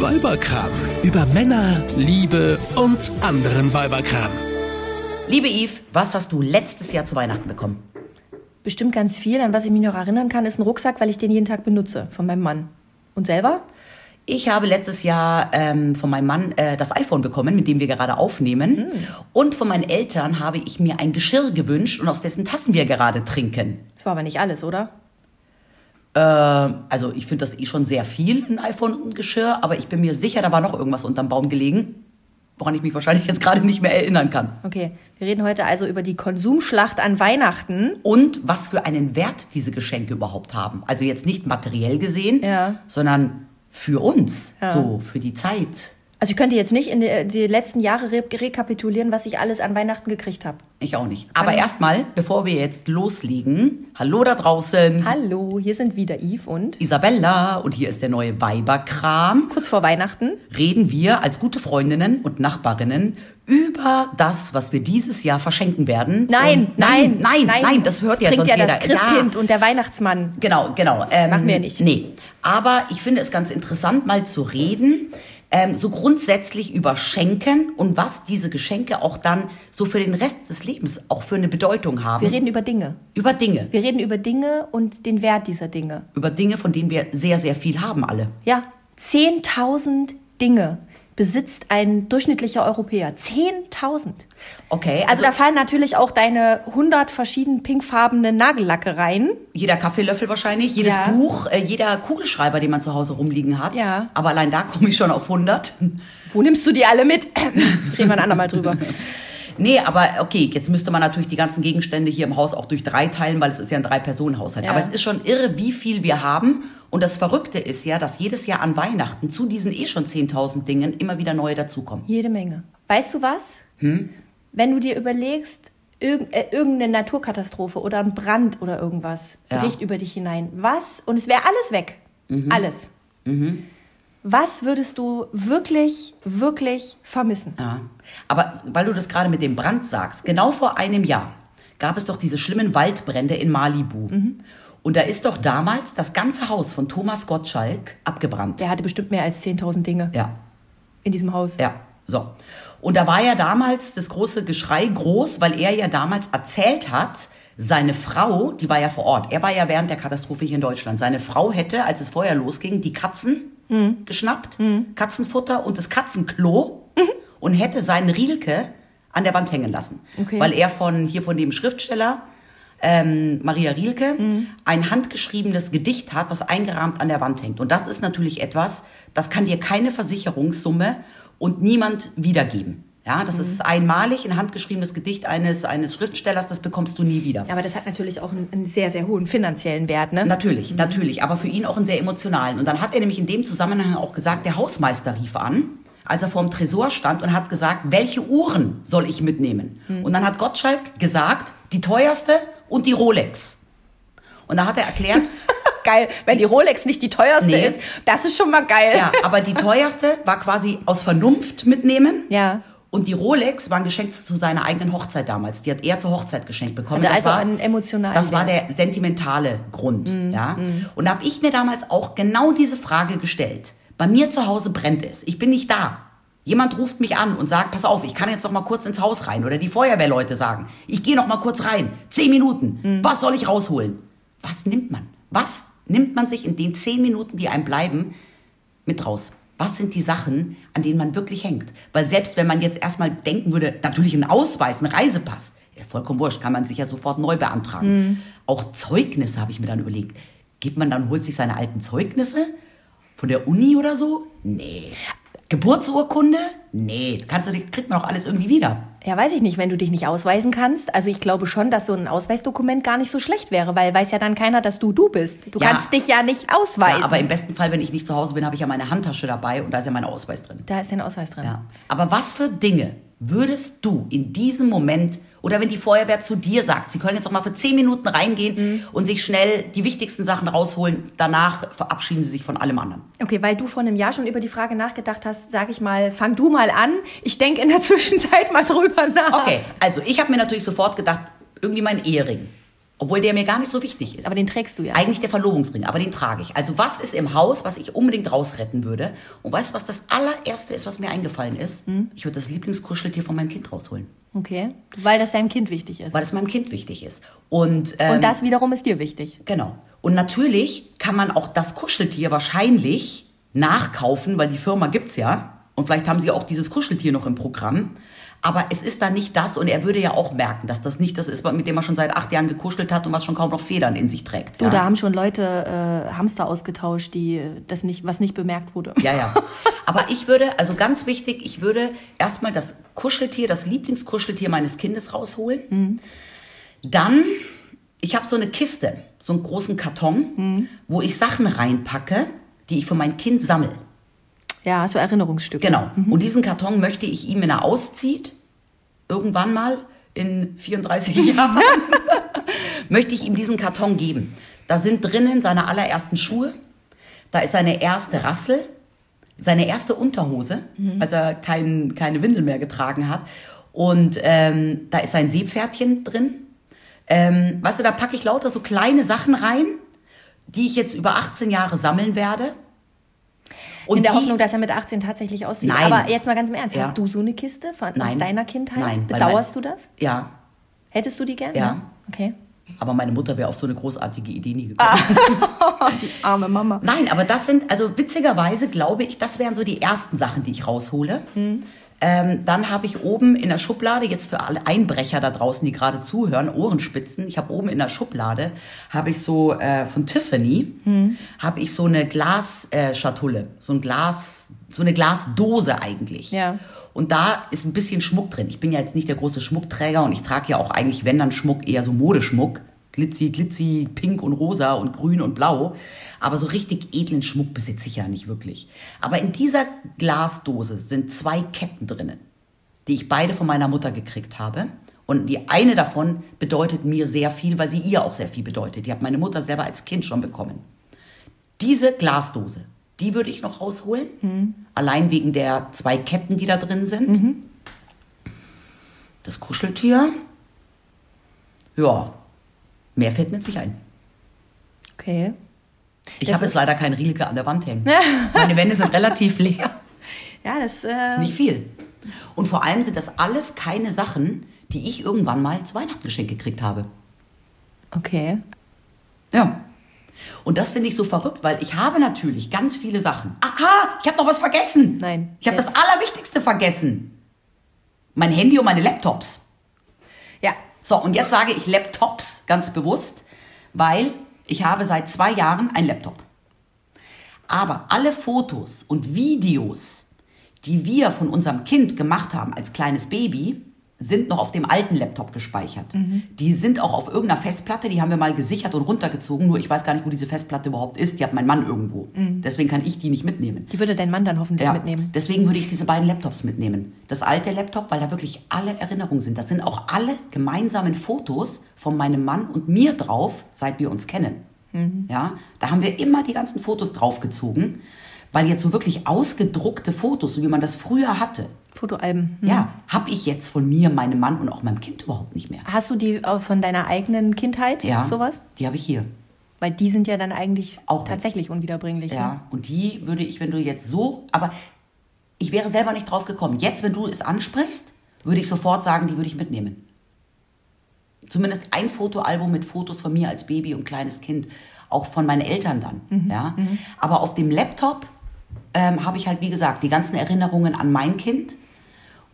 Weiberkram. Über Männer, Liebe und anderen Weiberkram. Liebe Yves, was hast du letztes Jahr zu Weihnachten bekommen? Bestimmt ganz viel. An was ich mich noch erinnern kann, ist ein Rucksack, weil ich den jeden Tag benutze von meinem Mann. Und selber? Ich habe letztes Jahr ähm, von meinem Mann äh, das iPhone bekommen, mit dem wir gerade aufnehmen. Und von meinen Eltern habe ich mir ein Geschirr gewünscht und aus dessen Tassen wir gerade trinken. Das war aber nicht alles, oder? Äh, also ich finde das eh schon sehr viel, ein iPhone und ein Geschirr, aber ich bin mir sicher, da war noch irgendwas unterm Baum gelegen, woran ich mich wahrscheinlich jetzt gerade nicht mehr erinnern kann. Okay, wir reden heute also über die Konsumschlacht an Weihnachten. Und was für einen Wert diese Geschenke überhaupt haben. Also jetzt nicht materiell gesehen, Ja. sondern für uns, Ja. so für die Zeit. Also ich könnte jetzt nicht in die, die letzten Jahre re rekapitulieren, was ich alles an Weihnachten gekriegt habe. Ich auch nicht. Aber erstmal, bevor wir jetzt loslegen, hallo da draußen, Hallo, hier sind wieder Yves und Isabella und hier ist der neue Weiberkram. kurz vor Weihnachten. Reden wir als gute Freundinnen und Nachbarinnen über das, was wir dieses Jahr verschenken werden. Nein, Und nein, nein, nein, das hört ja bringt sonst ja jeder. das Christkind und der Weihnachtsmann. Genau, genau. Ähm, Machen wir nicht. Nee. Aber ich finde es ganz interessant, mal zu reden, ähm, so grundsätzlich über Schenken und was diese Geschenke auch dann so für den Rest des Lebens auch für eine Bedeutung haben. Wir reden über Dinge. über Dinge. Wir reden über Dinge und den Wert dieser Dinge. Über Dinge, von denen wir sehr, sehr viel haben alle. Ja, 10.000 Dinge besitzt ein durchschnittlicher Europäer. 10.000. Okay, Also, da fallen natürlich auch deine 100 verschieden pinkfarbenen Nagellacke rein. jeder Kaffeelöffel wahrscheinlich, jedes Ja. Buch, äh, jeder Kugelschreiber, den man zu Hause rumliegen hat. Ja. Aber allein da komme ich schon auf 100. Wo nimmst du die alle mit? Reden wir ein andermal drüber. Nee, aber okay, jetzt müsste man natürlich die ganzen Gegenstände hier im Haus auch durch drei teilen, weil es ist ja ein Drei-Personen-Haushalt. Ja. Aber es ist schon irre, wie viel wir haben. Und das Verrückte ist ja, dass jedes Jahr an Weihnachten zu diesen eh schon 10.000 Dingen immer wieder neue dazukommen. Jede Menge. Weißt du was? Wenn du dir überlegst, äh, irgendeine Naturkatastrophe oder ein Brand oder irgendwas Ja. bricht über dich hinein. Was? Und es wäre alles weg. Alles. Was würdest du wirklich, wirklich vermissen? Ja. Aber weil du das gerade mit dem Brand sagst, genau vor einem Jahr gab es doch diese schlimmen Waldbrände in Malibu. Und da ist doch damals das ganze Haus von Thomas Gottschalk abgebrannt. Der hatte bestimmt mehr als 10.000 Dinge Ja, in diesem Haus. ja, so. Und da war ja damals das große Geschrei groß, weil er ja damals erzählt hat, seine Frau, die war ja vor Ort, er war ja während der Katastrophe hier in Deutschland, seine Frau hätte, als es vorher losging, die Katzen geschnappt, Katzenfutter und das Katzenklo und hätte seinen Rielke an der Wand hängen lassen. Okay. Weil er von hier von dem Schriftsteller ähm, Maria Rielke ein handgeschriebenes Gedicht hat, was eingerahmt an der Wand hängt. Und das ist natürlich etwas, das kann dir keine Versicherungssumme und niemand wiedergeben. Ja, das ist einmalig ein handgeschriebenes Gedicht eines, eines Schriftstellers, das bekommst du nie wieder. Aber das hat natürlich auch einen, einen sehr, sehr hohen finanziellen Wert, ne? Natürlich, natürlich, aber für ihn auch einen sehr emotionalen. Und dann hat er nämlich in dem Zusammenhang auch gesagt, der Hausmeister rief an, als er vor dem Tresor stand und hat gesagt, welche Uhren soll ich mitnehmen? Und dann hat Gottschalk gesagt, die teuerste und die Rolex. Und da hat er erklärt, geil, wenn die Rolex nicht die teuerste Nee. ist. Das ist schon mal geil. ja, aber die teuerste war quasi aus Vernunft mitnehmen. Ja. Und die Rolex war ein Geschenk zu, seiner eigenen Hochzeit damals. Die hat er zur Hochzeit geschenkt bekommen. Hatte Das also war, einen emotionalen Das war der sentimentale Grund. Ja? Und da habe ich mir damals auch genau diese Frage gestellt. Bei mir zu Hause brennt es. Ich bin nicht da. Jemand ruft mich an und sagt, pass auf, ich kann jetzt noch mal kurz ins Haus rein. Oder die Feuerwehrleute sagen, ich gehe noch mal kurz rein. Zehn Minuten. Was soll ich rausholen? Was nimmt man? Was nimmt man sich in den zehn Minuten, die einem bleiben, mit raus? Was sind die Sachen, an denen man wirklich hängt? Weil selbst wenn man jetzt erstmal denken würde, natürlich ein Ausweis, ein Reisepass, ja, vollkommen wurscht, kann man sich ja sofort neu beantragen. Auch Zeugnisse habe ich mir dann überlegt. Geht man dann, holt sich seine alten Zeugnisse von der Uni oder so? Nee. Geburtsurkunde? Nee, kannst du, kriegt man doch alles irgendwie wieder. Ja, weiß ich nicht, wenn du dich nicht ausweisen kannst. Also ich glaube schon, dass so ein Ausweisdokument gar nicht so schlecht wäre, weil weiß ja dann keiner, dass du du bist. Du Ja. kannst dich ja nicht ausweisen. Ja, aber im besten Fall, wenn ich nicht zu Hause bin, habe ich ja meine Handtasche dabei und da ist ja mein Ausweis drin. da ist dein Ausweis drin. Ja. Aber was für Dinge würdest du in diesem Moment oder wenn die Feuerwehr zu dir sagt, sie können jetzt noch mal für zehn Minuten reingehen und sich schnell die wichtigsten Sachen rausholen, danach verabschieden sie sich von allem anderen. Okay, weil du vor einem Jahr schon über die Frage nachgedacht hast, sag ich mal, fang du mal an. Ich denke in der Zwischenzeit mal drüber nach. Okay, also ich habe mir natürlich sofort gedacht, irgendwie mein Ehering. Obwohl der mir gar nicht so wichtig ist. Aber den trägst du ja. Eigentlich der Verlobungsring, aber den trage ich. Also was ist im Haus, was ich unbedingt rausretten würde? Und weißt du, was das allererste ist, was mir eingefallen ist? Hm? Ich würde das Lieblingskuscheltier von meinem Kind rausholen. Okay. Weil das deinem Kind wichtig ist. Weil es meinem Kind wichtig ist. Und, ähm, Und das wiederum ist dir wichtig. Genau. Und natürlich kann man auch das Kuscheltier wahrscheinlich nachkaufen, weil die Firma gibt's ja. Und vielleicht haben sie auch dieses Kuscheltier noch im Programm. Aber es ist dann nicht das und er würde ja auch merken, dass das nicht das ist, mit dem er schon seit acht Jahren gekuschelt hat und was schon kaum noch Federn in sich trägt. Du, ja. da haben schon Leute äh, Hamster ausgetauscht, die äh, das nicht, was nicht bemerkt wurde. Ja, ja. Aber ich würde, also ganz wichtig, ich würde erstmal das Kuscheltier, das Lieblingskuscheltier meines Kindes rausholen. Dann, ich habe so eine Kiste, so einen großen Karton, wo ich Sachen reinpacke, die ich für mein Kind sammle. Ja, so Erinnerungsstücke. Genau. Und diesen Karton möchte ich ihm, wenn er auszieht, irgendwann mal in 34 Jahren, möchte ich ihm diesen Karton geben. Da sind drinnen seine allerersten Schuhe, da ist seine erste Rassel, seine erste Unterhose, als er kein, keine Windel mehr getragen hat. Und ähm, da ist sein Seepferdchen drin. Ähm, weißt du, da packe ich lauter so kleine Sachen rein, die ich jetzt über 18 Jahre sammeln werde. Und In der die- Hoffnung, dass er mit 18 tatsächlich aussieht. Nein. Aber jetzt mal ganz im Ernst, Ja. hast du so eine Kiste von, aus Nein. deiner Kindheit? Nein, Bedauerst mein- du das? Ja, Hättest du die gern? Ja. Okay. aber meine Mutter wäre auf so eine großartige Idee nie gekommen. Oh, die arme Mama. Nein, aber das sind, also witzigerweise glaube ich, das wären so die ersten Sachen, die ich raushole. Ähm, dann habe ich oben in der Schublade, jetzt für alle Einbrecher da draußen, die gerade zuhören, Ohrenspitzen, ich habe oben in der Schublade, habe ich so äh, von Tiffany, habe ich so eine Glasschatulle, äh, so ein Glas, so eine Glasdose eigentlich. Ja. Und da ist ein bisschen Schmuck drin. Ich bin ja jetzt nicht der große Schmuckträger und ich trage ja auch eigentlich, wenn dann Schmuck, eher so Modeschmuck. Glitzy, glitzy, pink und rosa und grün und blau. Aber so richtig edlen Schmuck besitze ich ja nicht wirklich. Aber in dieser Glasdose sind zwei Ketten drinnen, die ich beide von meiner Mutter gekriegt habe. Und die eine davon bedeutet mir sehr viel, weil sie ihr auch sehr viel bedeutet. Die hat meine Mutter selber als Kind schon bekommen. Diese Glasdose, die würde ich noch rausholen. Allein wegen der zwei Ketten, die da drin sind. Das Kuscheltier. Ja, mehr fällt mir jetzt nicht ein. Okay. Ich habe jetzt leider kein Rielke an der Wand hängen. Meine Wände sind relativ leer. Ja, das. Äh, Nicht viel. Und vor allem sind das alles keine Sachen, die ich irgendwann mal zu Weihnachten geschenkt gekriegt habe. Okay. Ja. Und das finde ich so verrückt, weil ich habe natürlich ganz viele Sachen. Aha, ich habe noch was vergessen. Nein, Ich habe das. Allerwichtigste vergessen. Mein Handy und meine Laptops. So, und jetzt sage ich Laptops ganz bewusst, weil ich habe seit zwei Jahren einen Laptop. Aber alle Fotos und Videos, die wir von unserem Kind gemacht haben als kleines Baby, sind noch auf dem alten Laptop gespeichert. Die sind auch auf irgendeiner Festplatte, die haben wir mal gesichert und runtergezogen, nur ich weiß gar nicht, wo diese Festplatte überhaupt ist. Die hat mein Mann irgendwo. Deswegen kann ich die nicht mitnehmen. Die würde dein Mann dann hoffentlich Ja, mitnehmen. deswegen würde ich diese beiden Laptops mitnehmen. Das alte Laptop, weil da wirklich alle Erinnerungen sind. Das sind auch alle gemeinsamen Fotos von meinem Mann und mir drauf, seit wir uns kennen. Ja, da haben wir immer die ganzen Fotos draufgezogen, weil jetzt so wirklich ausgedruckte Fotos, so wie man das früher hatte, Fotoalben. ja, habe ich jetzt von mir, meinem Mann und auch meinem Kind überhaupt nicht mehr. Hast du die von deiner eigenen Kindheit? Ja, Sowas? die habe ich hier. Weil die sind ja dann eigentlich Auch tatsächlich unwiederbringlich. Ne? Ja, und die würde ich, wenn du jetzt so, aber ich wäre selber nicht drauf gekommen. Jetzt, wenn du es ansprichst, würde ich sofort sagen, die würde ich mitnehmen. Zumindest ein Fotoalbum mit Fotos von mir als Baby und kleines Kind, auch von meinen Eltern dann. Ja, aber auf dem Laptop ähm, habe ich halt wie gesagt die ganzen Erinnerungen an mein Kind.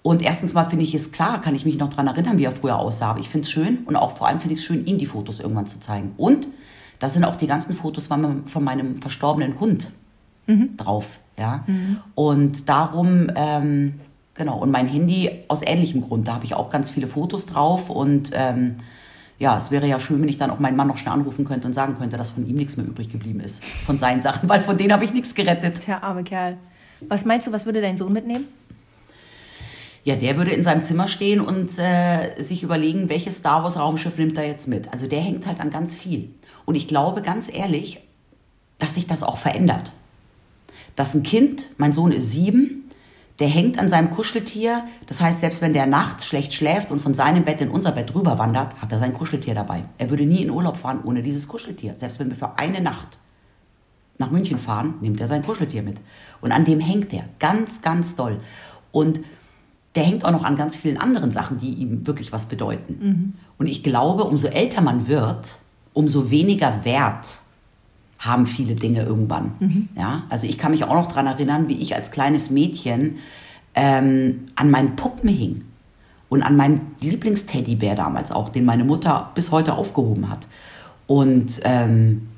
Und erstens mal finde ich es klar, kann ich mich noch daran erinnern, wie er früher aussah. Aber ich finde es schön und auch vor allem finde ich es schön, ihm die Fotos irgendwann zu zeigen. Und da sind auch die ganzen Fotos von meinem, verstorbenen Hund drauf. Ja? Und darum, ähm, genau, und mein Handy aus ähnlichem Grund, da habe ich auch ganz viele Fotos drauf. Und ähm, ja, es wäre ja schön, wenn ich dann auch meinen Mann noch schnell anrufen könnte und sagen könnte, dass von ihm nichts mehr übrig geblieben ist. Von seinen Sachen, weil von denen habe ich nichts gerettet. Der arme Kerl. Was meinst du, was würde dein Sohn mitnehmen? Ja, der würde in seinem Zimmer stehen und äh, sich überlegen, welches Star Wars Raumschiff nimmt er jetzt mit. Also der hängt halt an ganz viel. Und ich glaube ganz ehrlich, dass sich das auch verändert. Dass ein Kind, mein Sohn ist sieben, der hängt an seinem Kuscheltier. Das heißt, selbst wenn der nachts schlecht schläft und von seinem Bett in unser Bett rüber wandert, hat er sein Kuscheltier dabei. Er würde nie in Urlaub fahren ohne dieses Kuscheltier. Selbst wenn wir für eine Nacht nach München fahren, nimmt er sein Kuscheltier mit. Und an dem hängt er ganz, ganz doll. Und der hängt auch noch an ganz vielen anderen Sachen, die ihm wirklich was bedeuten. Mhm. Und ich glaube, umso älter man wird, umso weniger Wert haben viele Dinge irgendwann. Mhm. Ja? Also ich kann mich auch noch daran erinnern, wie ich als kleines Mädchen ähm, an meinen Puppen hing. Und an meinem Lieblingsteddybär damals auch, den meine Mutter bis heute aufgehoben hat. Und ähm,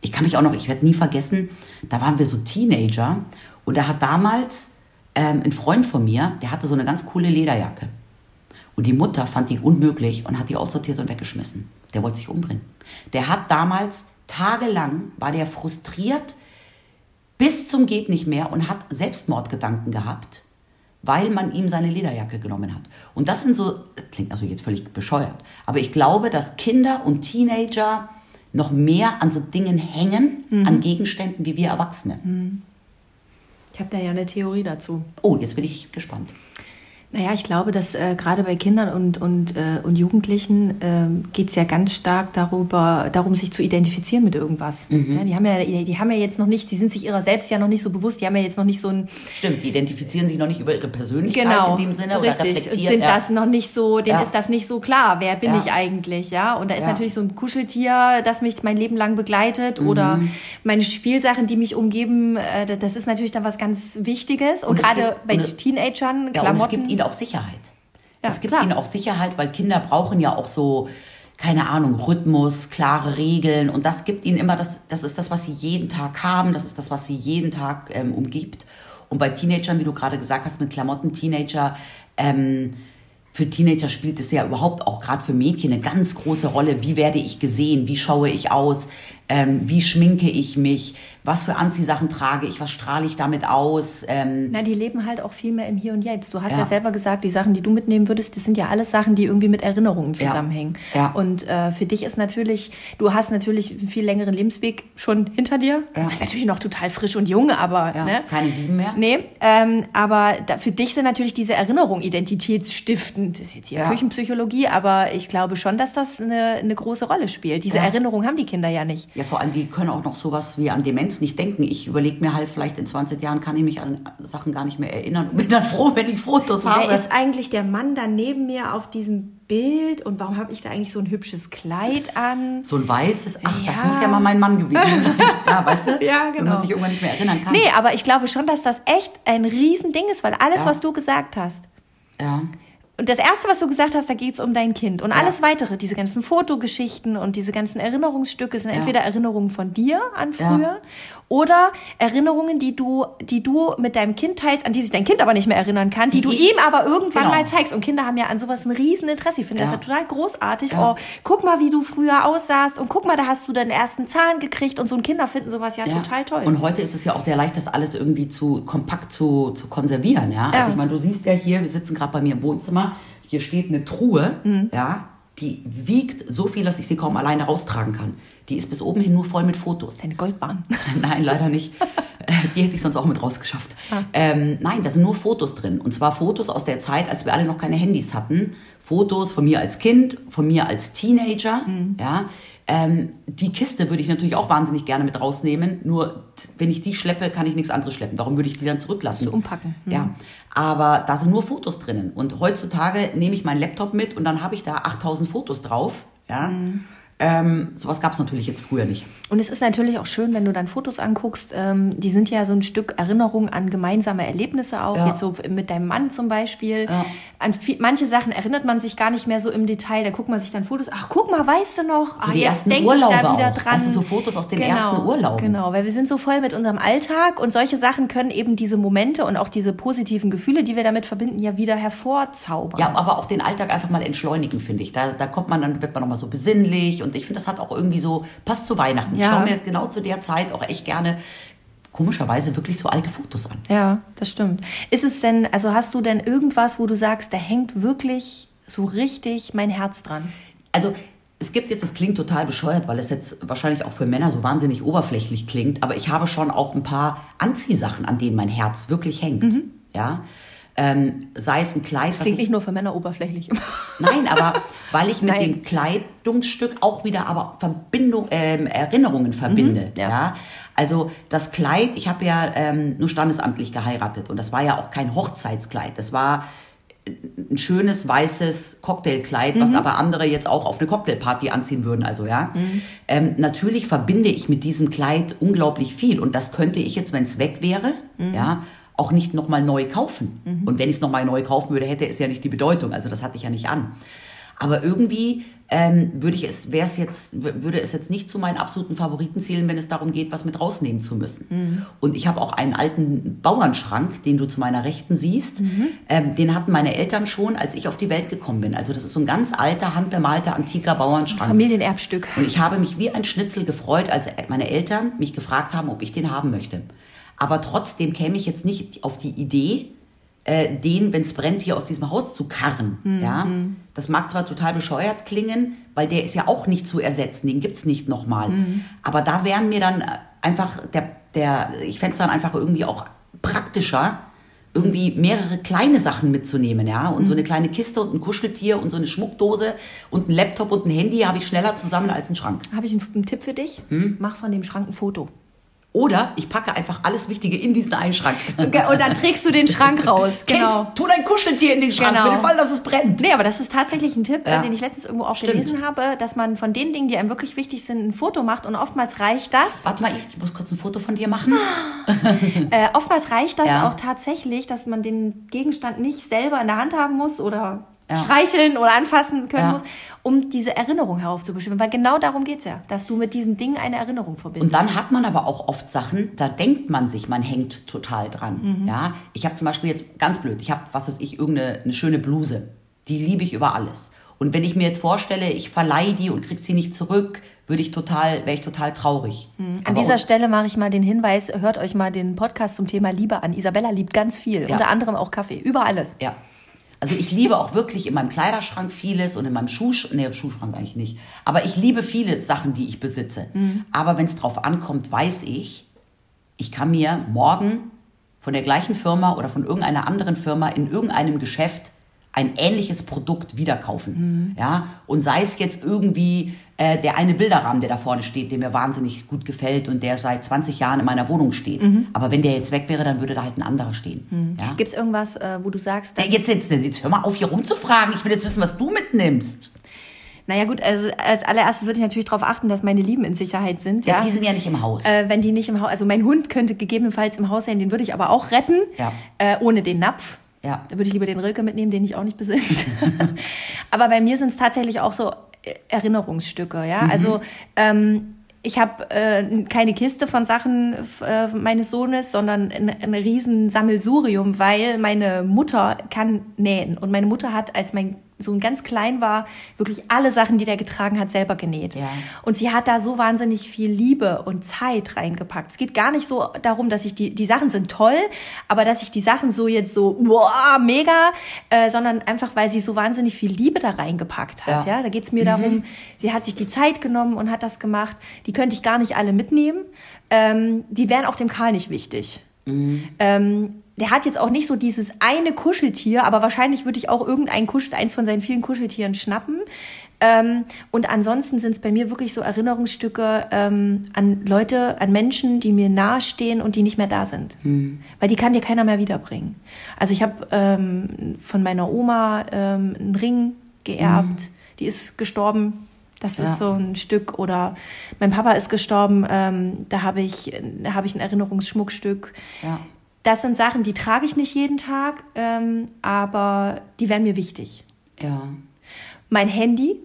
ich kann mich auch noch, ich werde nie vergessen, da waren wir so Teenager und da hat damals ähm, ein Freund von mir, der hatte so eine ganz coole Lederjacke. Und die Mutter fand die unmöglich und hat die aussortiert und weggeschmissen. Der wollte sich umbringen. Der hat damals tagelang, war der frustriert bis zum geht nicht mehr und hat Selbstmordgedanken gehabt, weil man ihm seine Lederjacke genommen hat. Und das sind so, klingt also jetzt völlig bescheuert, aber ich glaube, dass Kinder und Teenager noch mehr an so Dingen hängen, mhm. an Gegenständen, wie wir Erwachsene. Mhm. Ich habe da ja eine Theorie dazu. Oh, jetzt bin ich gespannt. Naja, ich glaube, dass äh, gerade bei Kindern und, und, äh, und Jugendlichen äh, geht es ja ganz stark darüber, darum, sich zu identifizieren mit irgendwas. Mhm. Ja, die, haben ja, die haben ja jetzt noch nicht, die sind sich ihrer selbst ja noch nicht so bewusst, die haben ja jetzt noch nicht so ein... Stimmt, die identifizieren sich noch nicht über ihre Persönlichkeit genau, in dem Sinne richtig. oder reflektieren. sind ja. das noch nicht so, denen ja. ist das nicht so klar, wer bin ich eigentlich, ja? Und da ist natürlich so ein Kuscheltier, das mich mein Leben lang begleitet mhm. oder meine Spielsachen, die mich umgeben, äh, das ist natürlich dann was ganz Wichtiges. Und, und gerade bei Teenagern, Klamotten auch Sicherheit. Ja, es gibt klar. ihnen auch Sicherheit, weil Kinder brauchen ja auch so, keine Ahnung, Rhythmus, klare Regeln. Und das gibt ihnen immer, das, das ist das, was sie jeden Tag haben, das ist das, was sie jeden Tag ähm, umgibt. Und bei Teenagern, wie du gerade gesagt hast, mit Klamotten, Teenager, ähm, für Teenager spielt es ja überhaupt auch gerade für Mädchen eine ganz große Rolle. Wie werde ich gesehen? Wie schaue ich aus? Ähm, wie schminke ich mich? was für Anziehsachen trage ich, was strahle ich damit aus. Ähm Na, die leben halt auch viel mehr im Hier und Jetzt. Du hast ja. ja. selber gesagt, die Sachen, die du mitnehmen würdest, das sind ja alles Sachen, die irgendwie mit Erinnerungen zusammenhängen. Ja. ja. Und äh, für dich ist natürlich, du hast natürlich einen viel längeren Lebensweg schon hinter dir. Ja. Du bist natürlich noch total frisch und jung, aber ja, ne? keine sieben mehr. Nee, ähm, aber da, für dich sind natürlich diese Erinnerungen identitätsstiftend. Das ist jetzt hier Küchenpsychologie, aber ich glaube schon, dass das eine, eine große Rolle spielt. Diese Erinnerungen haben die Kinder ja nicht. Ja, vor allem, die können auch noch sowas wie an Demenz nicht denken. Ich überlege mir halt, vielleicht in 20 Jahren kann ich mich an Sachen gar nicht mehr erinnern und bin dann froh, wenn ich Fotos Wer habe. Wer ist eigentlich der Mann da neben mir auf diesem Bild und warum habe ich da eigentlich so ein hübsches Kleid an? So ein weißes, ach, ja. das muss ja mal mein Mann gewesen sein. ja, weißt du? ja, genau. Wenn man sich irgendwann nicht mehr erinnern kann. Nee, aber ich glaube schon, dass das echt ein Riesending ist, weil alles, ja. was du gesagt hast, ja. Und das Erste, was du gesagt hast, da geht es um dein Kind. Und ja. alles weitere, diese ganzen Fotogeschichten und diese ganzen Erinnerungsstücke sind ja. entweder Erinnerungen von dir an früher ja. oder Erinnerungen, die du, die du mit deinem Kind teilst, an die sich dein Kind aber nicht mehr erinnern kann, die, die du ich, ihm aber irgendwann genau. mal zeigst. Und Kinder haben ja an sowas ein Rieseninteresse. Ich finde das ja total großartig. Oh, guck mal, wie du früher aussahst und guck mal, da hast du deinen ersten Zahn gekriegt. Und so ein Kinder finden sowas ja, total toll. Und heute ist es ja auch sehr leicht, das alles irgendwie zu kompakt zu, zu konservieren. Ja? Also ich meine, du siehst ja hier, wir sitzen gerade bei mir im Wohnzimmer hier steht eine Truhe, mhm. ja, die wiegt so viel, dass ich sie kaum alleine raustragen kann. Die ist bis oben hin nur voll mit Fotos. Eine Goldbahn. Nein, leider nicht. Die hätte ich sonst auch mit rausgeschafft. Ah. Ähm, nein, da sind nur Fotos drin. Und zwar Fotos aus der Zeit, als wir alle noch keine Handys hatten. Fotos von mir als Kind, von mir als Teenager. Mhm. Ja, ähm, die Kiste würde ich natürlich auch wahnsinnig gerne mit rausnehmen. Nur wenn ich die schleppe, kann ich nichts anderes schleppen. Darum würde ich die dann zurücklassen. Zu umpacken. Mhm. Ja. Aber da sind nur Fotos drinnen. Und heutzutage nehme ich meinen Laptop mit und dann habe ich da 8000 Fotos drauf. Ja. Mhm. Ähm, sowas gab es natürlich jetzt früher nicht. Und es ist natürlich auch schön, wenn du dann Fotos anguckst. Ähm, die sind ja so ein Stück Erinnerung an gemeinsame Erlebnisse auch. Ja. Jetzt so mit deinem Mann zum Beispiel. Ja. An viel, manche Sachen erinnert man sich gar nicht mehr so im Detail. Da guckt man sich dann Fotos. Ach, guck mal, weißt du noch? So ah, die ersten Urlaube ich da wieder auch. dran. Weißt du, so Fotos aus den genau, ersten Urlauben. Genau, weil wir sind so voll mit unserem Alltag und solche Sachen können eben diese Momente und auch diese positiven Gefühle, die wir damit verbinden, ja wieder hervorzaubern. Ja, aber auch den Alltag einfach mal entschleunigen, finde ich. Da, da kommt man dann, wird man nochmal so besinnlich und ich finde, das hat auch irgendwie so, passt zu Weihnachten. Ja. Ich schaue mir genau zu der Zeit auch echt gerne komischerweise wirklich so alte Fotos an. Ja, das stimmt. Ist es denn, also hast du denn irgendwas, wo du sagst, da hängt wirklich so richtig mein Herz dran? Also es gibt jetzt, das klingt total bescheuert, weil es jetzt wahrscheinlich auch für Männer so wahnsinnig oberflächlich klingt, aber ich habe schon auch ein paar Anziehsachen, an denen mein Herz wirklich hängt. Mhm. ja. Ähm, sei es ein Kleid, was Klingt ich, nicht nur für Männer oberflächlich. nein, aber weil ich mit Nein. dem Kleidungsstück auch wieder aber Verbindung, ähm, Erinnerungen verbinde, ja. ja. Also das Kleid, ich habe ja ähm, nur standesamtlich geheiratet und das war ja auch kein Hochzeitskleid, das war ein schönes weißes Cocktailkleid, was aber andere jetzt auch auf eine Cocktailparty anziehen würden. Also ja, ähm, natürlich verbinde ich mit diesem Kleid unglaublich viel und das könnte ich jetzt, wenn es weg wäre, ja, auch nicht nochmal neu kaufen. Und wenn ich es nochmal neu kaufen würde, hätte es ja nicht die Bedeutung. Also das hatte ich ja nicht an. Aber irgendwie ähm, würde ich es, wäre es jetzt, würde es jetzt nicht zu meinen absoluten Favoriten zählen, wenn es darum geht, was mit rausnehmen zu müssen. Und ich habe auch einen alten Bauernschrank, den du zu meiner Rechten siehst. Ähm, den hatten meine Eltern schon, als ich auf die Welt gekommen bin. Also das ist so ein ganz alter, handbemalter, antiker Bauernschrank. Familienerbstück. Und ich habe mich wie ein Schnitzel gefreut, als meine Eltern mich gefragt haben, ob ich den haben möchte. Aber trotzdem käme ich jetzt nicht auf die Idee, äh, den, wenn es brennt, hier aus diesem Haus zu karren. Ja? Das mag zwar total bescheuert klingen, weil der ist ja auch nicht zu ersetzen, den gibt's nicht nochmal. Aber da wären mir dann einfach, der, der, ich fänd's dann einfach irgendwie auch praktischer, irgendwie mehrere kleine Sachen mitzunehmen, ja. Und so eine kleine Kiste und ein Kuscheltier und so eine Schmuckdose und ein Laptop und ein Handy habe ich schneller zusammen als ein Schrank. Habe ich einen, einen Tipp für dich? Hm? Mach von dem Schrank ein Foto. Oder ich packe einfach alles Wichtige in diesen einen Schrank. Und dann trägst du den Schrank raus. Genau. Kind, tu dein Kuscheltier in den Schrank, Genau. für den Fall, dass es brennt. Nee, aber das ist tatsächlich ein Tipp, Ja. äh, den ich letztens irgendwo auch Stimmt. gelesen habe, dass man von den Dingen, die einem wirklich wichtig sind, ein Foto macht und oftmals reicht das. Warte mal, Yves, ich muss kurz ein Foto von dir machen. Äh, oftmals reicht das Ja. auch tatsächlich, dass man den Gegenstand nicht selber in der Hand haben muss oder Ja. streicheln oder anfassen können Ja. muss, um diese Erinnerung heraufzubestimmen. Weil genau darum geht's ja, dass du mit diesem Ding eine Erinnerung verbindest. Und dann hat man aber auch oft Sachen, da denkt man sich, man hängt total dran. Mhm. Ja, ich habe zum Beispiel jetzt ganz blöd, ich habe was weiß ich irgendeine eine schöne Bluse, die liebe ich über alles. Und wenn ich mir jetzt vorstelle, ich verleihe die und krieg sie nicht zurück, würde ich total, wäre ich total traurig. An Aber dieser Stelle mache ich mal den Hinweis, hört euch mal den Podcast zum Thema Liebe an. Isabella liebt ganz viel, Ja. unter anderem auch Kaffee, über alles. Ja. Also ich liebe auch wirklich in meinem Kleiderschrank vieles und in meinem Schuhsch nee, Schuhschrank eigentlich nicht. Aber ich liebe viele Sachen, die ich besitze. Aber wenn es drauf ankommt, weiß ich, ich kann mir morgen von der gleichen Firma oder von irgendeiner anderen Firma in irgendeinem Geschäft ein ähnliches Produkt wieder kaufen. Ja? Und sei es jetzt irgendwie äh, der eine Bilderrahmen, der da vorne steht, der mir wahnsinnig gut gefällt und der seit 20 Jahren in meiner Wohnung steht. Aber wenn der jetzt weg wäre, dann würde da halt ein anderer stehen. Ja? Gibt es irgendwas, äh, wo du sagst, dass Ja, Jetzt, jetzt, jetzt hör mal auf, hier rumzufragen. Ich will jetzt wissen, was du mitnimmst. Naja gut, also als allererstes würde ich natürlich darauf achten, dass meine Lieben in Sicherheit sind. Ja, Ja, die sind ja nicht im Haus. äh, wenn die nicht im Haus, also mein Hund könnte gegebenenfalls im Haus sein, den würde ich aber auch retten, Ja. äh, ohne den Napf. Ja. Da würde ich lieber den Rilke mitnehmen, den ich auch nicht besitze. aber bei mir sind es tatsächlich auch so Erinnerungsstücke, ja. Mhm. Also ähm, ich habe äh, keine Kiste von Sachen äh, meines Sohnes, sondern ein, ein riesen Sammelsurium, weil meine Mutter kann nähen. Und meine Mutter hat, als mein Sohn ganz klein war, wirklich alle Sachen, die der getragen hat, selber genäht. Ja. Und sie hat da so wahnsinnig viel Liebe und Zeit reingepackt. Es geht gar nicht so darum, dass ich die, die Sachen sind toll, aber dass ich die Sachen so jetzt so, wow, mega, äh, sondern einfach, weil sie so wahnsinnig viel Liebe da reingepackt hat. Ja, Ja. da geht's mir darum, sie hat sich die Zeit genommen und hat das gemacht. Die könnte ich gar nicht alle mitnehmen. Ähm, die wären auch dem Karl nicht wichtig. Ähm, der hat jetzt auch nicht so dieses eine Kuscheltier, aber wahrscheinlich würde ich auch irgendein Kuschel, eins von seinen vielen Kuscheltieren schnappen. Ähm, und ansonsten sind es bei mir wirklich so Erinnerungsstücke ähm, an Leute, an Menschen, die mir nahestehen und die nicht mehr da sind. Weil die kann dir keiner mehr wiederbringen. Also ich habe ähm, von meiner Oma ähm, einen Ring geerbt, die ist gestorben. Das Ja. ist so ein Stück. Oder mein Papa ist gestorben, ähm, da habe ich, da habe ich ein Erinnerungsschmuckstück. Ja. Das sind Sachen, die trage ich nicht jeden Tag, ähm, aber die wären mir wichtig. Ja. Mein Handy,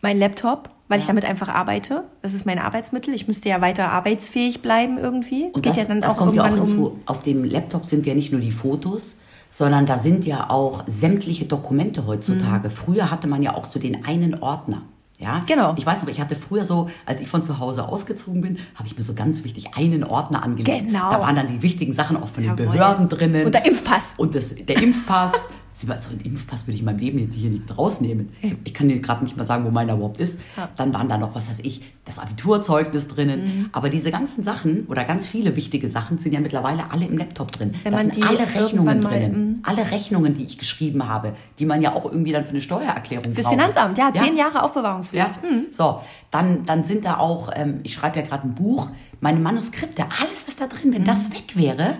mein Laptop, weil ich damit einfach arbeite. Das ist mein Arbeitsmittel. Ich müsste ja weiter arbeitsfähig bleiben irgendwie. Und das, das kommt ja auch hinzu. Auf dem Laptop sind ja nicht nur die Fotos, sondern da sind ja auch sämtliche Dokumente heutzutage. Mhm. Früher hatte man ja auch so den einen Ordner. Ja, Genau. Ich weiß noch, ich hatte früher so, als ich von zu Hause ausgezogen bin, habe ich mir so ganz wichtig einen Ordner angelegt. Genau. Da waren dann die wichtigen Sachen auch von den Jawohl. Behörden drinnen. Und der Impfpass. Und das, der Impfpass, so einen Impfpass würde ich in meinem Leben jetzt hier nicht rausnehmen. Ich, kann dir gerade nicht mal sagen, wo meiner überhaupt ist. Ja. Dann waren da noch, was weiß ich, das Abiturzeugnis drinnen. Mhm. Aber diese ganzen Sachen oder ganz viele wichtige Sachen sind ja mittlerweile alle im Laptop drin. Wenn da man sind die alle Rechnungen mal, drinnen. mhm. Alle Rechnungen, die ich geschrieben habe, die man ja auch irgendwie dann für eine Steuererklärung Fürs braucht. Finanzamt, ja, zehn Jahre Aufbewahrungspflicht. Ja, so, dann, dann sind da auch, ähm, ich schreibe ja gerade ein Buch, meine Manuskripte, alles ist da drin. Wenn das weg wäre,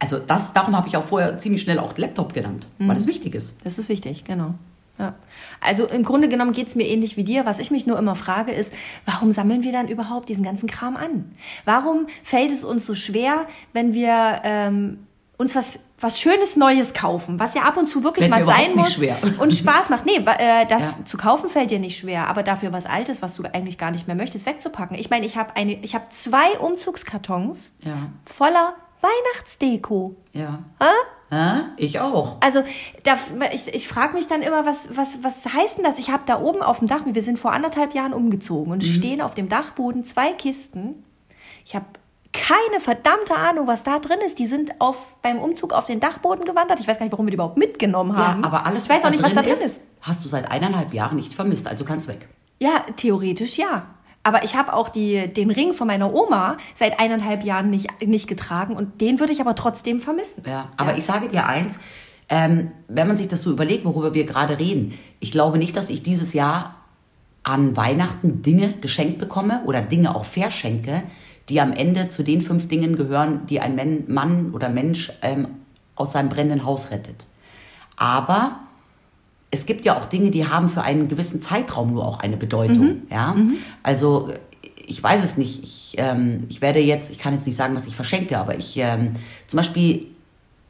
also das, darum habe ich auch vorher ziemlich schnell auch Laptop genannt, weil es wichtig ist. Das ist wichtig, genau. Ja. Also im Grunde genommen geht es mir ähnlich wie dir. Was ich mich nur immer frage, ist, warum sammeln wir dann überhaupt diesen ganzen Kram an? Warum fällt es uns so schwer, wenn wir ähm, uns was, was Schönes Neues kaufen, was ja ab und zu wirklich Fällt mal sein muss schwer. und Spaß macht? Nee, äh, das Ja. zu kaufen fällt dir nicht schwer, aber dafür was Altes, was du eigentlich gar nicht mehr möchtest, wegzupacken. Ich meine, ich habe eine, ich habe zwei Umzugskartons Ja. voller Weihnachtsdeko. Ja. Hä? Hä? Ich auch. Also da, ich, ich frage mich dann immer, was, was, was heißt denn das? Ich habe da oben auf dem Dach, wir sind vor anderthalb Jahren umgezogen und es stehen auf dem Dachboden zwei Kisten. Ich habe keine verdammte Ahnung, was da drin ist. Die sind auf, beim Umzug auf den Dachboden gewandert. Ich weiß gar nicht, warum wir die überhaupt mitgenommen Ja, haben. aber alles, ich weiß auch nicht, was da drin ist. hast du seit eineinhalb Jahren nicht vermisst, also kann's weg. Ja, theoretisch ja. Aber ich habe auch die, den Ring von meiner Oma seit eineinhalb Jahren nicht, nicht getragen und den würde ich aber trotzdem vermissen. Ja, aber ich sage dir eins, ähm, wenn man sich das so überlegt, worüber wir gerade reden, ich glaube nicht, dass ich dieses Jahr an Weihnachten Dinge geschenkt bekomme oder Dinge auch verschenke, die am Ende zu den fünf Dingen gehören, die ein Mann oder Mensch ähm, aus seinem brennenden Haus rettet. Aber es gibt ja auch Dinge, die haben für einen gewissen Zeitraum nur auch eine Bedeutung. Ja? Also ich weiß es nicht. Ich, ähm, ich werde jetzt, ich kann jetzt nicht sagen, was ich verschenke, aber ich ähm, zum Beispiel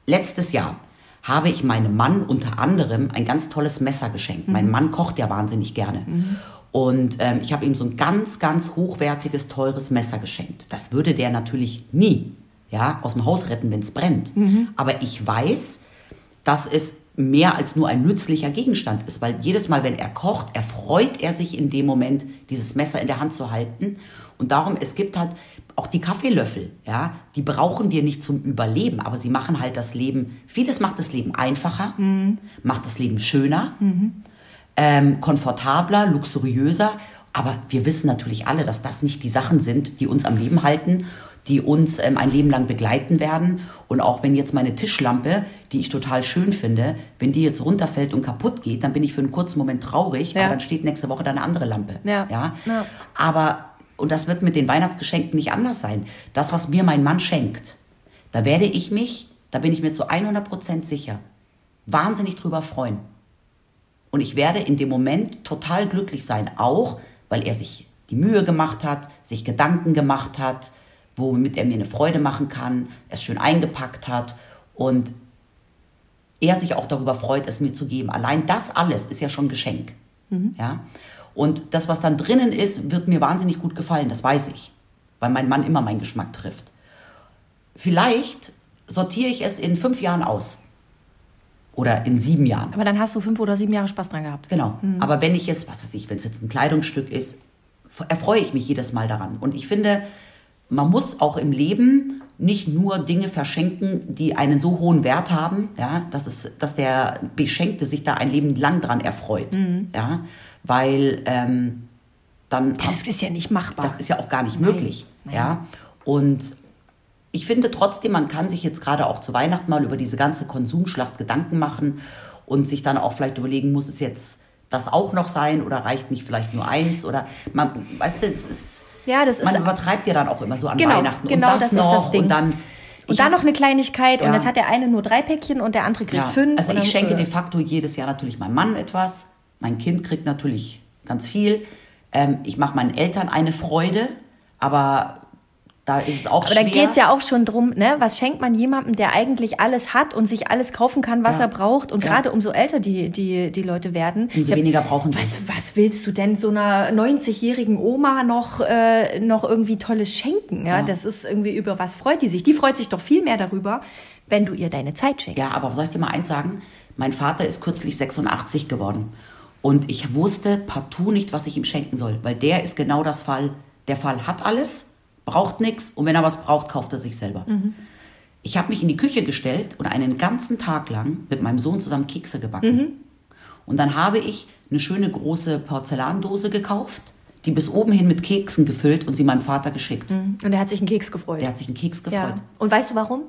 letztes Jahr habe ich meinem Mann unter anderem ein ganz tolles Messer geschenkt. Mein Mann kocht ja wahnsinnig gerne. Und ähm, ich habe ihm so ein ganz, ganz hochwertiges, teures Messer geschenkt. Das würde der natürlich nie ja, aus dem Haus retten, wenn es brennt. Aber ich weiß, dass es mehr als nur ein nützlicher Gegenstand ist, weil jedes Mal, wenn er kocht, erfreut er sich in dem Moment, dieses Messer in der Hand zu halten. Und darum, es gibt halt auch die Kaffeelöffel, ja, die brauchen wir nicht zum Überleben, aber sie machen halt das Leben, vieles macht das Leben einfacher, macht das Leben schöner, ähm, komfortabler, luxuriöser. Aber wir wissen natürlich alle, dass das nicht die Sachen sind, die uns am Leben halten, die uns ähm, ein Leben lang begleiten werden. Und auch wenn jetzt meine Tischlampe, die ich total schön finde, wenn die jetzt runterfällt und kaputt geht, dann bin ich für einen kurzen Moment traurig, Ja. aber dann steht nächste Woche da eine andere Lampe. Ja. Ja? Ja. Aber, und das wird mit den Weihnachtsgeschenken nicht anders sein. Das, was mir mein Mann schenkt, da werde ich mich, da bin ich mir zu 100% sicher, wahnsinnig drüber freuen. Und ich werde in dem Moment total glücklich sein, auch weil er sich die Mühe gemacht hat, sich Gedanken gemacht hat, womit er mir eine Freude machen kann, es schön eingepackt hat und er sich auch darüber freut, es mir zu geben. Allein das alles ist ja schon Geschenk. Ja? Und das, was dann drinnen ist, wird mir wahnsinnig gut gefallen, das weiß ich, weil mein Mann immer meinen Geschmack trifft. Vielleicht sortiere ich es in fünf Jahren aus. Oder in sieben Jahren. Aber dann hast du fünf oder sieben Jahre Spaß dran gehabt. Genau. Aber wenn ich es, was weiß ich, wenn es jetzt ein Kleidungsstück ist, erfreue ich mich jedes Mal daran. Und ich finde, man muss auch im Leben nicht nur Dinge verschenken, die einen so hohen Wert haben, ja, dass, es, dass der Beschenkte sich da ein Leben lang dran erfreut. Ja, weil ähm, dann. Das ist ja nicht machbar. Das ist ja auch gar nicht möglich. Ja? Und ich finde trotzdem, man kann sich jetzt gerade auch zu Weihnachten mal über diese ganze Konsumschlacht Gedanken machen und sich dann auch vielleicht überlegen, muss es jetzt das auch noch sein oder reicht nicht vielleicht nur eins oder man, weißt du, es ist, Ja, das ist- man übertreibt ja dann auch immer so an Genau, Weihnachten genau, und das, das ist noch das Ding. und dann und dann noch eine Kleinigkeit und Ja. jetzt hat der eine nur drei Päckchen und der andere kriegt ja, fünf. Also und ich schenke äh, de facto jedes Jahr natürlich meinem Mann etwas. Mein Kind kriegt natürlich ganz viel. Ähm, ich mache meinen Eltern eine Freude, aber da ist es auch Aber schwer. da geht's ja auch schon drum, ne? Was schenkt man jemandem, der eigentlich alles hat und sich alles kaufen kann, was Ja. er braucht? Und Ja. gerade umso älter die, die, die Leute werden. Umso hab- weniger brauchen sie. Was, was willst du denn so einer 90-jährigen Oma noch, äh, noch irgendwie Tolles schenken? Ja? Ja. Das ist irgendwie, über was freut die sich? Die freut sich doch viel mehr darüber, wenn du ihr deine Zeit schenkst. Ja, aber soll ich dir mal eins sagen? Mein Vater ist kürzlich 86 geworden. Und ich wusste partout nicht, was ich ihm schenken soll. Weil der ist genau das Fall. Der Fall hat alles, braucht nichts. Und wenn er was braucht, kauft er sich selber. Ich habe mich in die Küche gestellt und einen ganzen Tag lang mit meinem Sohn zusammen Kekse gebacken. Mhm. Und dann habe ich eine schöne große Porzellandose gekauft, die bis oben hin mit Keksen gefüllt und sie meinem Vater geschickt. Und er hat sich einen Keks gefreut. Der hat sich einen Keks ja. gefreut. Und weißt du warum?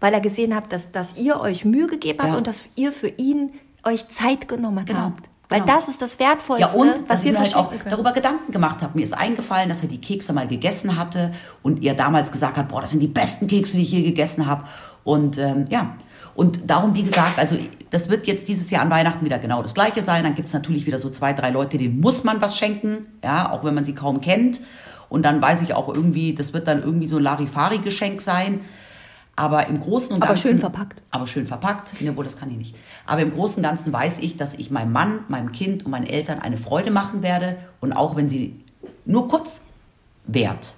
Weil er gesehen hat, dass, dass ihr euch Mühe gegeben habt Ja. und dass ihr für ihn euch Zeit genommen Genau, habt. Weil genau. das ist das Wertvollste, Ja, und was wir ich mir halt auch können. darüber Gedanken gemacht habe. Mir ist eingefallen, dass er die Kekse mal gegessen hatte und ihr damals gesagt hat, boah, das sind die besten Kekse, die ich je gegessen habe. Und ähm, ja, und darum, wie gesagt, also das wird jetzt dieses Jahr an Weihnachten wieder genau das Gleiche sein. Dann gibt es natürlich wieder so zwei, drei Leute, denen muss man was schenken, ja, auch wenn man sie kaum kennt. Und dann weiß ich auch irgendwie, das wird dann irgendwie so ein Larifari-Geschenk sein. Aber im Großen und Aber Ganzen. schön verpackt. Aber schön verpackt. Ne, wohl, das kann ich nicht. Aber im Großen und Ganzen weiß ich, dass ich meinem Mann, meinem Kind und meinen Eltern eine Freude machen werde. Und auch wenn sie nur kurz währt,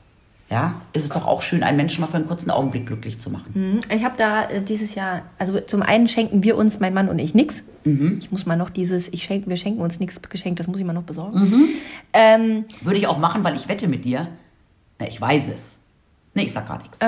ja, ist es doch auch schön, einen Menschen mal für einen kurzen Augenblick glücklich zu machen. Ich habe da äh, dieses Jahr, also zum einen schenken wir uns, mein Mann und ich, nichts. Mhm. Ich muss mal noch dieses, ich schenk, wir schenken uns nichts geschenkt, das muss ich mal noch besorgen. Mhm. Ähm, Würde ich auch machen, weil ich wette mit dir. Na, ich weiß es. Nee, ich sag gar nichts.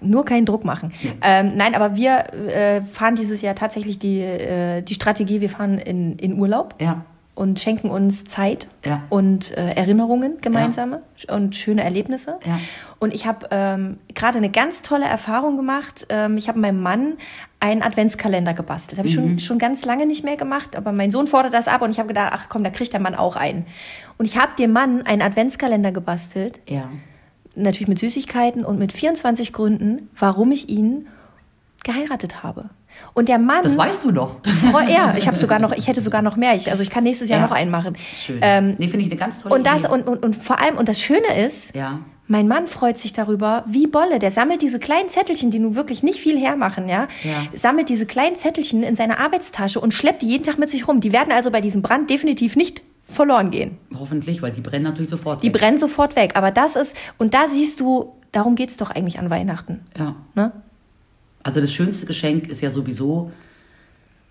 Nur keinen Druck machen. Ähm, nein, aber wir äh, fahren dieses Jahr tatsächlich die, äh, die Strategie, wir fahren in, in Urlaub. Ja. und schenken uns Zeit Ja. und äh, Erinnerungen gemeinsame und schöne Erlebnisse. Und ich habe ähm, gerade eine ganz tolle Erfahrung gemacht. Ähm, ich habe meinem Mann einen Adventskalender gebastelt. Habe ich Mhm. schon, schon ganz lange nicht mehr gemacht, aber mein Sohn fordert das ab und ich habe gedacht, ach komm, da kriegt der Mann auch einen. Und ich habe dem Mann einen Adventskalender gebastelt, Ja. Natürlich mit Süßigkeiten und mit 24 Gründen, warum ich ihn geheiratet habe. Und der Mann Das weißt du doch. Freu- ja, ich habe sogar noch, ich hätte sogar noch mehr. Ich, also ich kann nächstes Jahr Ja. noch einen machen. Schön. Ähm, nee, finde ich eine ganz tolle und das Idee. und, und, und vor allem und das Schöne ist, Ja. mein Mann freut sich darüber, wie Bolle. Der sammelt diese kleinen Zettelchen, die nun wirklich nicht viel hermachen, ja, Ja. sammelt diese kleinen Zettelchen in seine Arbeitstasche und schleppt die jeden Tag mit sich rum. Die werden also bei diesem Brand definitiv nicht verloren gehen. Hoffentlich, weil die brennen natürlich sofort. Die weg. brennen sofort weg. Aber das ist und da siehst du, darum geht's doch eigentlich an Weihnachten. Ja. Ne? Also das schönste Geschenk ist ja sowieso,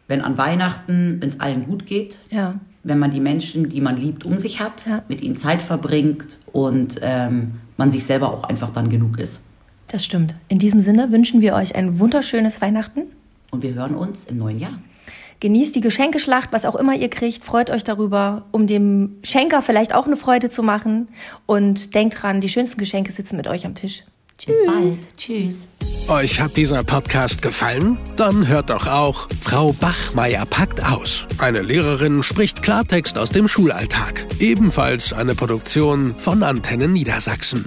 wenn an Weihnachten, wenn es allen gut geht, Ja. wenn man die Menschen, die man liebt, um sich hat, Ja. mit ihnen Zeit verbringt und ähm, man sich selber auch einfach dann genug ist. Das stimmt. In diesem Sinne wünschen wir euch ein wunderschönes Weihnachten. Und wir hören uns im neuen Jahr. Genießt die Geschenkeschlacht, was auch immer ihr kriegt. Freut euch darüber, um dem Schenker vielleicht auch eine Freude zu machen. Und denkt dran, die schönsten Geschenke sitzen mit euch am Tisch. Bis bald. Tschüss. Euch hat dieser Podcast gefallen? Dann hört doch auch Frau Bachmeier packt aus. Eine Lehrerin spricht Klartext aus dem Schulalltag. Ebenfalls eine Produktion von Antennen Niedersachsen.